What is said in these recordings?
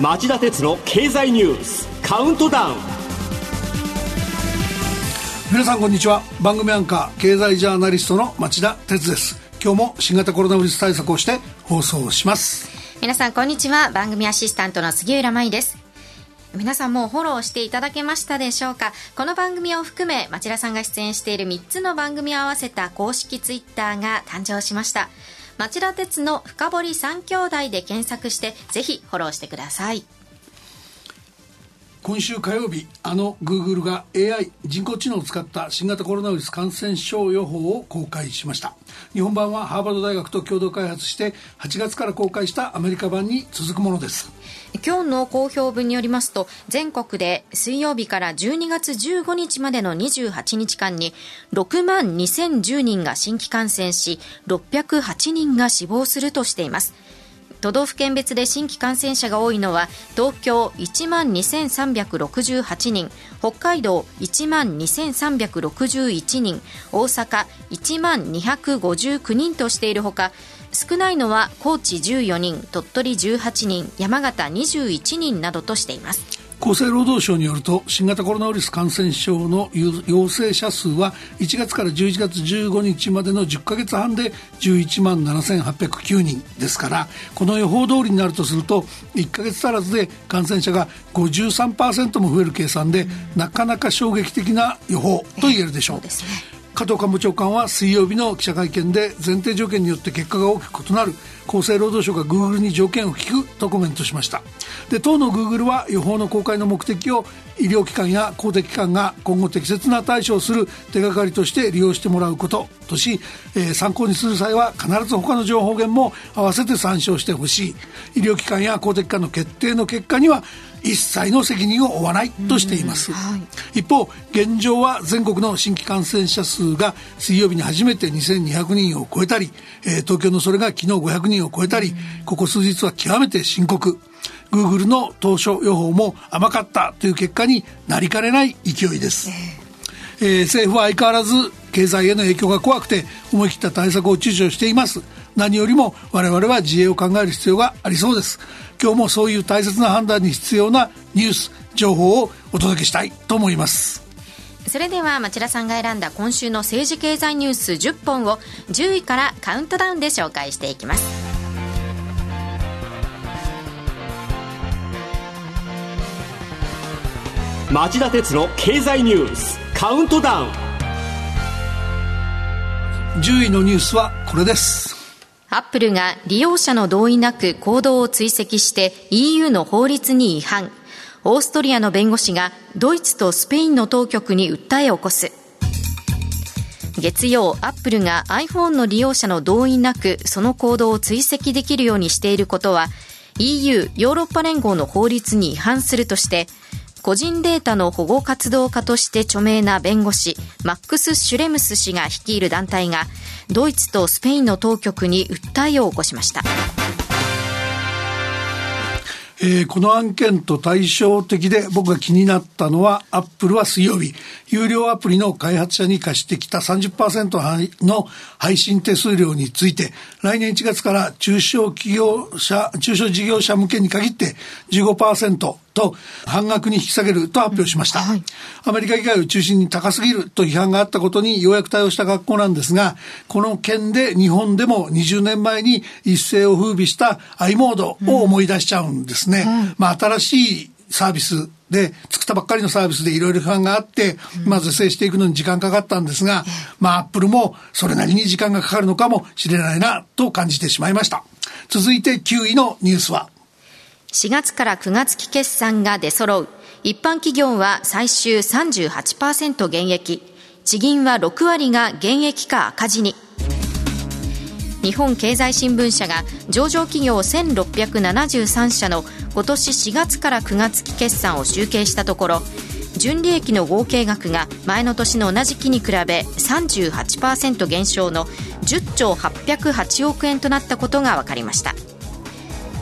町田鉄の経済ニュースカウントダウン。皆さんこんにちは。番組アンカー経済ジャーナリストの町田鉄です。今日も新型コロナウイルス対策をして放送します。皆さんこんにちは。番組アシスタントの杉浦舞です。皆さんもフォローしていただけましたでしょうか？この番組を含め町田さんが出演している3つの番組を合わせた公式ツイッターが誕生しました町田鉄の深堀三兄弟で検索してぜひフォローしてください。今週火曜日あのグーグルが AI 人工知能を使った新型コロナウイルス感染症予報を公開しました。日本版はハーバード大学と共同開発して8月から公開したアメリカ版に続くものです。今日の公表分によりますと全国で水曜日から12月15日までの28日間に6万2010人が新規感染し608人が死亡するとしています。都道府県別で新規感染者が多いのは東京1万2368人北海道1万2361人大阪1万259人としているほか少ないのは高知14人鳥取18人山形21人などとしています厚生労働省によると新型コロナウイルス感染症の陽性者数は1月から11月15日までの10ヶ月半で11万7809人ですからこの予報通りになるとすると1ヶ月足らずで感染者が53%も増える計算で、なかなか衝撃的な予報と言えるでしょう。加藤官房長官は水曜日の記者会見で前提条件によって結果が大きく異なる厚生労働省がグーグルに条件を聞くとコメントしました。で当のグーグルは予報の公開の目的を医療機関や公的機関が今後適切な対処をする手がかりとして利用してもらうこととし、えー、参考にする際は必ず他の情報源も合わせて参照してほしい。医療機関や公的機関の決定の結果には一切の責任を負わないとしています、はい、一方現状は全国の新規感染者数が水曜日に初めて2200人を超えたり、えー、東京のそれが昨日500人を超えたり、ここ数日は極めて深刻。グーグルの当初予報も甘かったという結果になりかねない勢いです、えー、政府は相変わらず経済への影響が怖くて思い切った対策を躊躇しています何よりも我々は自衛を考える必要がありそうです。今日もそういう大切な判断に必要なニュース情報をお届けしたいと思います。それでは町田さんが選んだ今週の政治経済ニュース10本を10位からカウントダウンで紹介していきます。町田鉄の経済ニュースカウントダウン。10位のニュースはこれですアップルが利用者の同意なく行動を追跡して EU の法律に違反。オーストリアの弁護士がドイツとスペインの当局に訴えを起こす。月曜、アップルが iPhone の利用者の同意なくその行動を追跡できるようにしていることは EU ヨーロッパ連合の法律に違反するとして個人データの保護活動家として著名な弁護士マックス・シュレムス氏が率いる団体がドイツとスペインの当局に訴えを起こしました。えー、この案件と対照的で僕が気になったのは、アップルは水曜日、有料アプリの開発者に貸してきた30%の配信手数料について、来年1月から中小企業者、中小事業者向けに限って15%と半額に引き下げると発表しました。はい、アメリカ議会を中心に高すぎると批判があったことにようやく対応した学校なんですが、この件で日本でも20年前に一世を風靡した i モードを思い出しちゃうんですね。うん、まあ新しいサービスで、作ったばっかりのサービスでいろいろ批判があって、まず制していくのに時間かかったんですが、まあ、アップルもそれなりに時間がかかるのかもしれないな、と感じてしまいました。続いて9位のニュースは、4月から9月期決算が出揃う。一般企業は最終38%減益。地銀は6割が減益か赤字に。日本経済新聞社が上場企業1673社の今年4月から9月期決算を集計したところ純利益の合計額が前の年の同じ期に比べ38%減少の10兆808億円となったことが分かりました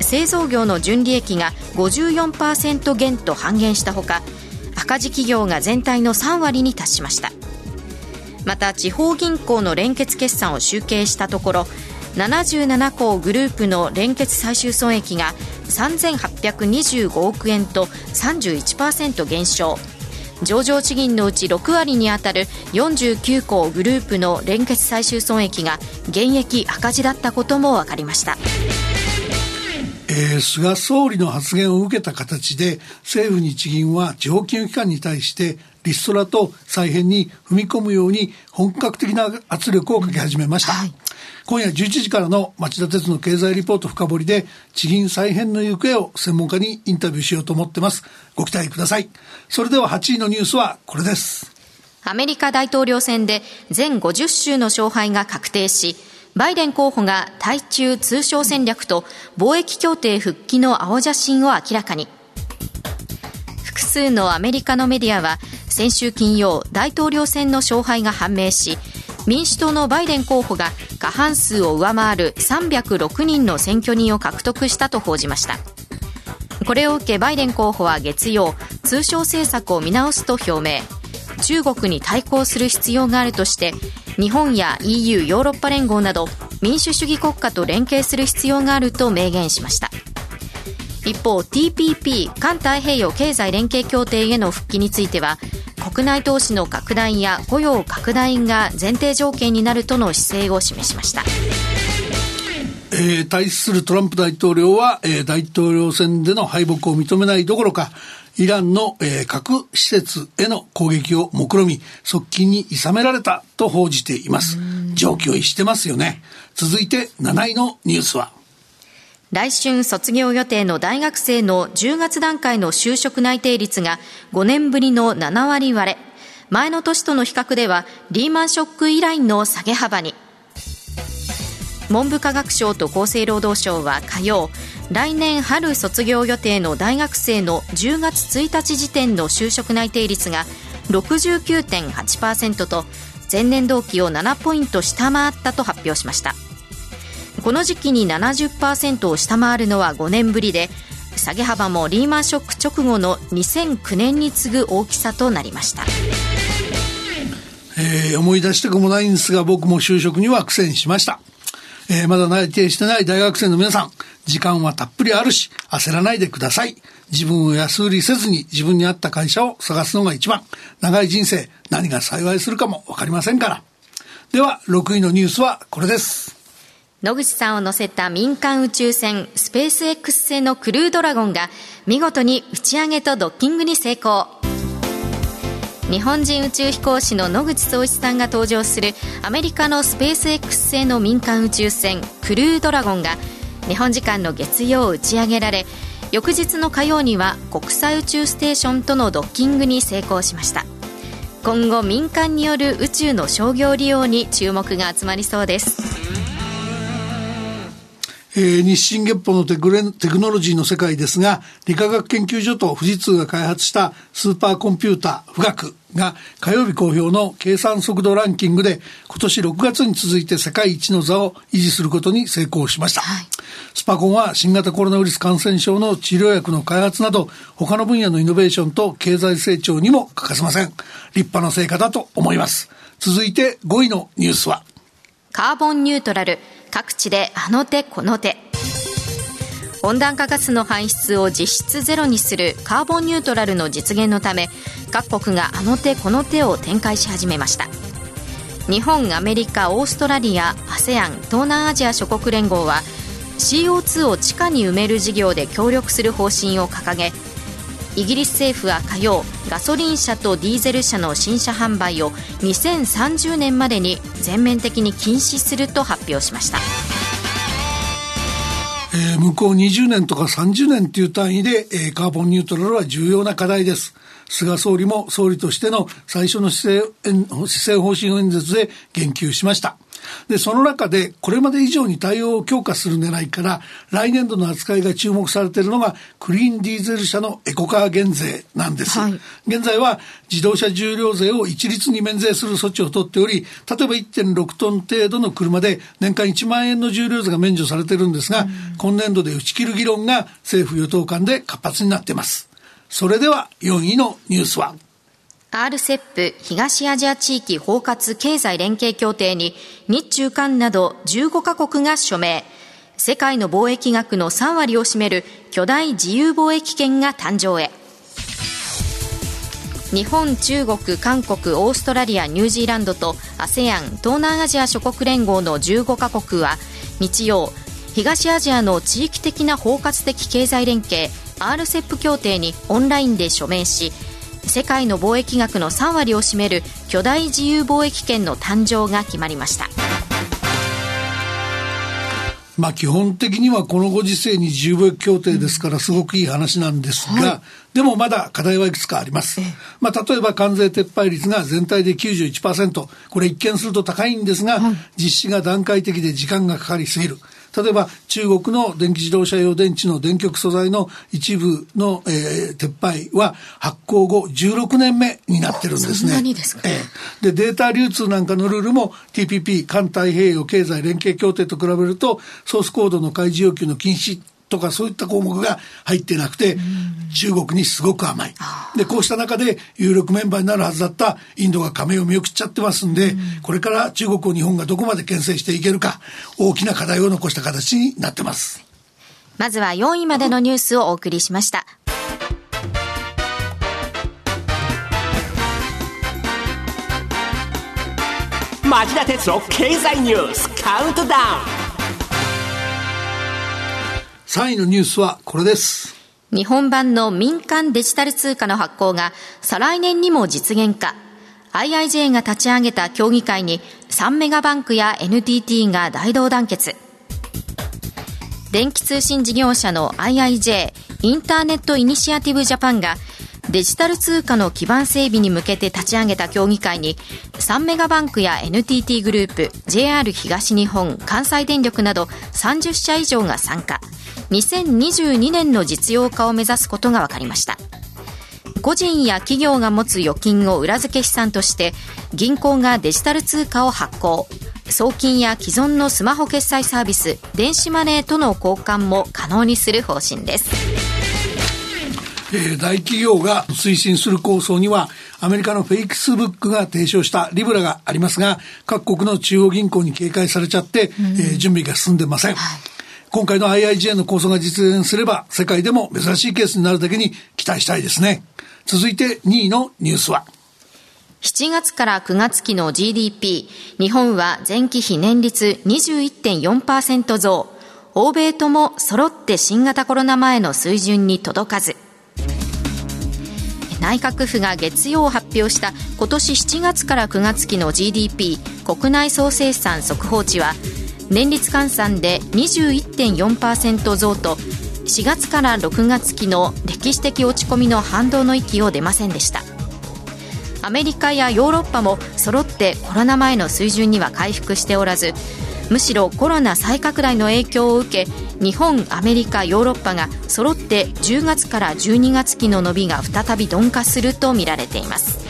製造業の純利益が54%減と半減したほか赤字企業が全体の3割に達しました。また地方銀行の連結決算を集計したところ77校グループの連結最終損益が3825億円と31%減少。上場地銀のうち6割に当たる49校グループの連結最終損益が現役赤字だったことも分かりました。えー、菅総理の発言を受けた形で政府日銀は地方金融機関に対してリストラと再編に踏み込むように本格的な圧力をかけ始めました、はい、今夜11時からの町田鉄の経済リポート深掘りで地銀再編の行方を専門家にインタビューしようと思ってます。ご期待ください。それでは8位のニュースはこれです。アメリカ大統領選で全50州の勝敗が確定しバイデン候補が対中通商戦略と貿易協定復帰の青写真を明らかに。複数のアメリカのメディアは先週金曜大統領選の勝敗が判明し民主党のバイデン候補が過半数を上回る306人の選挙人を獲得したと報じました。これを受けバイデン候補は月曜通商政策を見直すと表明。中国に対抗する必要があるとして日本や EU ヨーロッパ連合など民主主義国家と連携する必要があると明言しました。一方 TPP 環太平洋経済連携協定への復帰については国内投資の拡大や雇用拡大が前提条件になるとの姿勢を示しました。えー、対するトランプ大統領は、えー、大統領選での敗北を認めないどころか、イランの、えー、核施設への攻撃を目論み、側近に諌められたと報じています。状況をしてますよね。続いて7位のニュースは。来春卒業予定の大学生の10月段階の就職内定率が5年ぶりの7割割れ、前の年との比較ではリーマンショック以来の下げ幅に。文部科学省と厚生労働省は火曜、来年春卒業予定の大学生の10月1日時点の就職内定率が69.8%と前年同期を7ポイント下回ったと発表しました。この時期に70%を下回るのは5年ぶりで下げ幅もリーマンショック直後の2009年に次ぐ大きさとなりました、えー、思い出したくもないんですが僕も就職には苦戦しました。えー、まだ内定してない大学生の皆さん、時間はたっぷりあるし、焦らないでください。自分を安売りせずに自分に合った会社を探すのが一番。長い人生、何が幸いするかもわかりませんから。では、6位のニュースはこれです。野口さんを乗せた民間宇宙船スペース X 製のクルードラゴンが見事に打ち上げとドッキングに成功。日本人宇宙飛行士の野口聡一さんが登場するアメリカのスペース X 製の民間宇宙船クルードラゴンが日本時間の月曜打ち上げられ翌日の火曜には国際宇宙ステーションとのドッキングに成功しました。今後民間による宇宙の商業利用に注目が集まりそうです。えー、日進月歩のテクノロジーの世界ですが、理化学研究所と富士通が開発したスーパーコンピューター、富岳が火曜日公表の計算速度ランキングで今年6月に続いて世界一の座を維持することに成功しました。はい、スパコンは新型コロナウイルス感染症の治療薬の開発など他の分野のイノベーションと経済成長にも欠かせません。立派な成果だと思います。続いて5位のニュースはカーボンニュートラル各地であの手この手。温暖化ガスの排出を実質ゼロにするカーボンニュートラルの実現のため各国があの手この手を展開し始めました。日本アメリカオーストラリア ASEAN 東南アジア諸国連合は CO2 を地下に埋める事業で協力する方針を掲げイギリス政府は火曜ガソリン車とディーゼル車の新車販売を2030年までに全面的に禁止すると発表しました。えー、向こう20年とか30年という単位で、えー、カーボンニュートラルは重要な課題です。菅総理も総理としての最初の施政施政方針演説で言及しました。で、その中で、これまで以上に対応を強化する狙いから、来年度の扱いが注目されているのが、クリーンディーゼル車のエコカー減税なんです。はい、現在は、自動車重量税を一律に免税する措置を取っており、例えば1.6トン程度の車で、年間1万円の重量税が免除されているんですが、今年度で打ち切る議論が政府与党間で活発になっています。それでは、4位のニュースは、RCEP 東アジア地域包括経済連携協定に日中韓など15カ国が署名。世界の貿易額の3割を占める巨大自由貿易圏が誕生へ日本、中国、韓国、オーストラリア、ニュージーランドと ASEAN 東南アジア諸国連合の15カ国は日曜東アジアの地域的な包括的経済連携 RCEP 協定にオンラインで署名し世界の貿易額の3割を占める巨大自由貿易圏の誕生が決まりました。まあ基本的にはこのご時世に自由貿易協定ですからすごくいい話なんですが、はい、でもまだ課題はいくつかあります。まあ例えば関税撤廃率が全体で91%。これ一見すると高いんですが、はい、実施が段階的で時間がかかりすぎる。例えば中国の電気自動車用電池の電極素材の一部の、えー、撤廃は発行後16年目になってるんですね。ですえー、でデータ流通なんかのルールも TPP 環太平洋経済連携協定と比べるとソースコードの開示要求の禁止とかそういった項目が入ってなくて、中国にすごく甘い。で、こうした中で有力メンバーになるはずだったインドが加盟を見送っちゃってますんで、これから中国を日本がどこまで牽制していけるか、大きな課題を残した形になってます。まずは4位までのニュースをお送りしました。町田鉄の経済ニュースカウントダウン3位のニュースはこれです。日本版の民間デジタル通貨の発行が再来年にも実現か。IIJ が立ち上げた協議会に3メガバンクや NTT が大同団結。電気通信事業者の IIJ インターネットイニシアティブジャパンがデジタル通貨の基盤整備に向けて立ち上げた協議会に3メガバンクや NTT グループ JR 東日本関西電力など30社以上が参加。2022年の実用化を目指すことが分かりました。個人や企業が持つ預金を裏付け資産として銀行がデジタル通貨を発行。送金や既存のスマホ決済サービス電子マネーとの交換も可能にする方針です。えー、大企業が推進する構想にはアメリカのフェイクスブックが提唱したリブラがありますが各国の中央銀行に警戒されちゃって、うん、えー、準備が進んでません、はい。今回の IIJ の構想が実現すれば、世界でも珍しいケースになるだけに期待したいですね。続いて2位のニュースは。7月から9月期の GDP、日本は前期比年率21.4%増、欧米とも揃って新型コロナ前の水準に届かず、内閣府が月曜発表した今年7月から9月期の GDP 国内総生産速報値は年率換算で21.4%増と4月から6月期の歴史的落ち込みの反動の域を出ませんでした。アメリカやヨーロッパも揃ってコロナ前の水準には回復しておらずむしろコロナ再拡大の影響を受け日本、アメリカ、ヨーロッパが揃って10月から12月期の伸びが再び鈍化するとみられています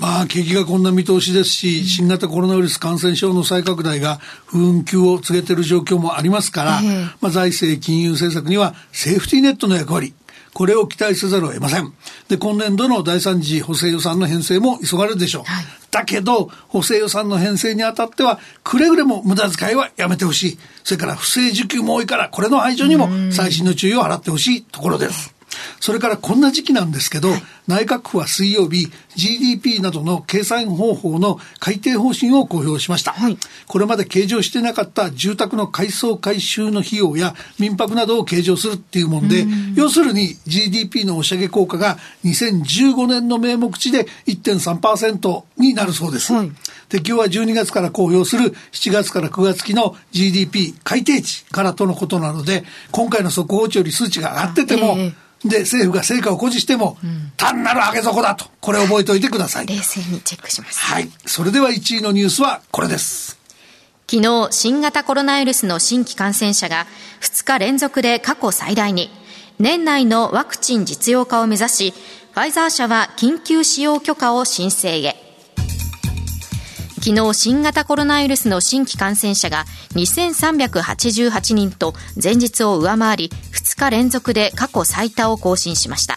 まあ、景気がこんな見通しですし、新型コロナウイルス感染症の再拡大が不運休を告げている状況もありますから、まあ、財政金融政策にはセーフティーネットの役割、これを期待せざるを得ません。で、今年度の第三次補正予算の編成も急がれるでしょう。はい、だけど、補正予算の編成にあたっては、くれぐれも無駄遣いはやめてほしい。それから不正受給も多いから、これの排除にも細心の注意を払ってほしいところです。それからこんな時期なんですけど、はい、内閣府は水曜日 GDP などの計算方法の改定方針を公表しました、はい、これまで計上してなかった住宅の改装改修の費用や民泊などを計上するっていうもんで要するに GDP の押し上げ効果が2015年の名目値で1.3%になるそうです、はい、適用は12月から公表する7月から9月期の GDP 改定値からとのことなので今回の速報値より数値が上がってても、えーで、政府が成果を誇示しても、うん、単なる上げ底だと。これ覚えておいてください。冷静にチェックします。はい。それでは1位のニュースはこれです。昨日、新型コロナウイルスの新規感染者が2日連続で過去最大に、年内のワクチン実用化を目指し、ファイザー社は緊急使用許可を申請へ。昨日新型コロナウイルスの新規感染者が2388人と前日を上回り2日連続で過去最多を更新しました。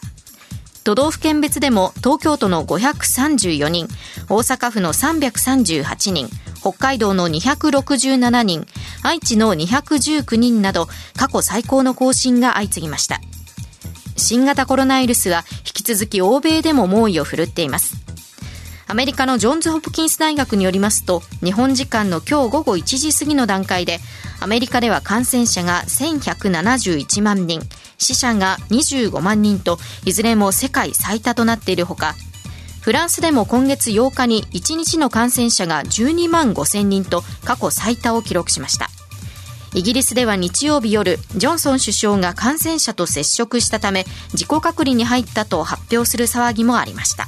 都道府県別でも東京都の534人大阪府の338人北海道の267人愛知の219人など過去最高の更新が相次ぎました。新型コロナウイルスは引き続き欧米でも猛威を振るっています。アメリカのジョンズ・ホプキンス大学によりますと日本時間の今日午後1時過ぎの段階でアメリカでは感染者が1171万人死者が25万人といずれも世界最多となっているほかフランスでも今月8日に1日の感染者が12万5000人と過去最多を記録しました。イギリスでは日曜日夜ジョンソン首相が感染者と接触したため自己隔離に入ったと発表する騒ぎもありました。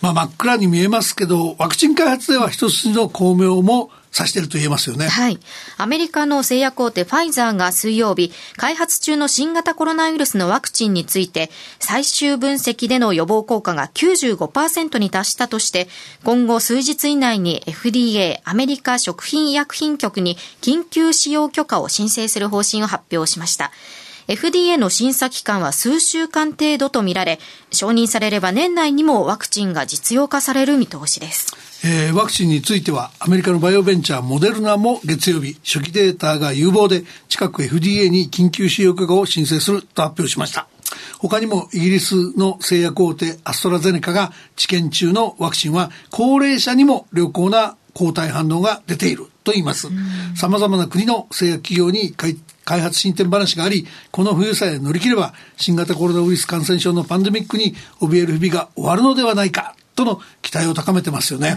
まあ、真っ暗に見えますけどワクチン開発では一筋の巧妙も指していると言えますよね。はい。アメリカの製薬大手ファイザーが水曜日、開発中の新型コロナウイルスのワクチンについて、最終分析での予防効果が95%に達したとして、今後数日以内に FDA、アメリカ食品医薬品局に緊急使用許可を申請する方針を発表しました。FDA の審査期間は数週間程度とみられ、承認されれば年内にもワクチンが実用化される見通しです。えー、ワクチンについてはアメリカのバイオベンチャーモデルナも月曜日初期データが有望で近く FDA に緊急使用許可を申請すると発表しました他にもイギリスの製薬大手アストラゼネカが治験中のワクチンは高齢者にも良好な抗体反応が出ていると言います。様々な国の製薬企業に開発進展話があり、この冬さえ乗り切れば、新型コロナウイルス感染症のパンデミックに怯える日々が終わるのではないかとの期待を高めてますよね。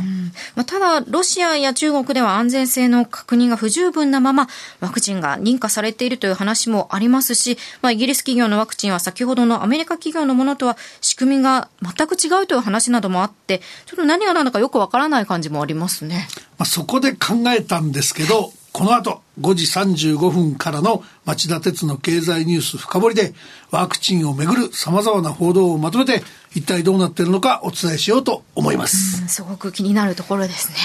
まあ、ただ、ロシアや中国では安全性の確認が不十分なまま、ワクチンが認可されているという話もありますし、まあ、イギリス企業のワクチンは先ほどのアメリカ企業のものとは仕組みが全く違うという話などもあって、ちょっと何が何だかよくわからない感じもありますね。まあ、そこで考えたんですけど、この後5時35分からの町田鉄の経済ニュース深掘りでワクチンをめぐる様々な報道をまとめて一体どうなっているのかお伝えしようと思います。すごく気になるところですね。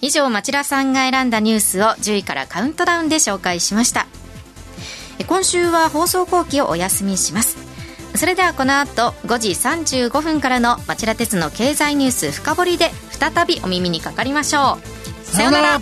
以上町田さんが選んだニュースを10位からカウントダウンで紹介しました。今週は放送後期をお休みします。それではこの後5時35分からの町田鉄の経済ニュース深掘りで再びお耳にかかりましょう。さようなら。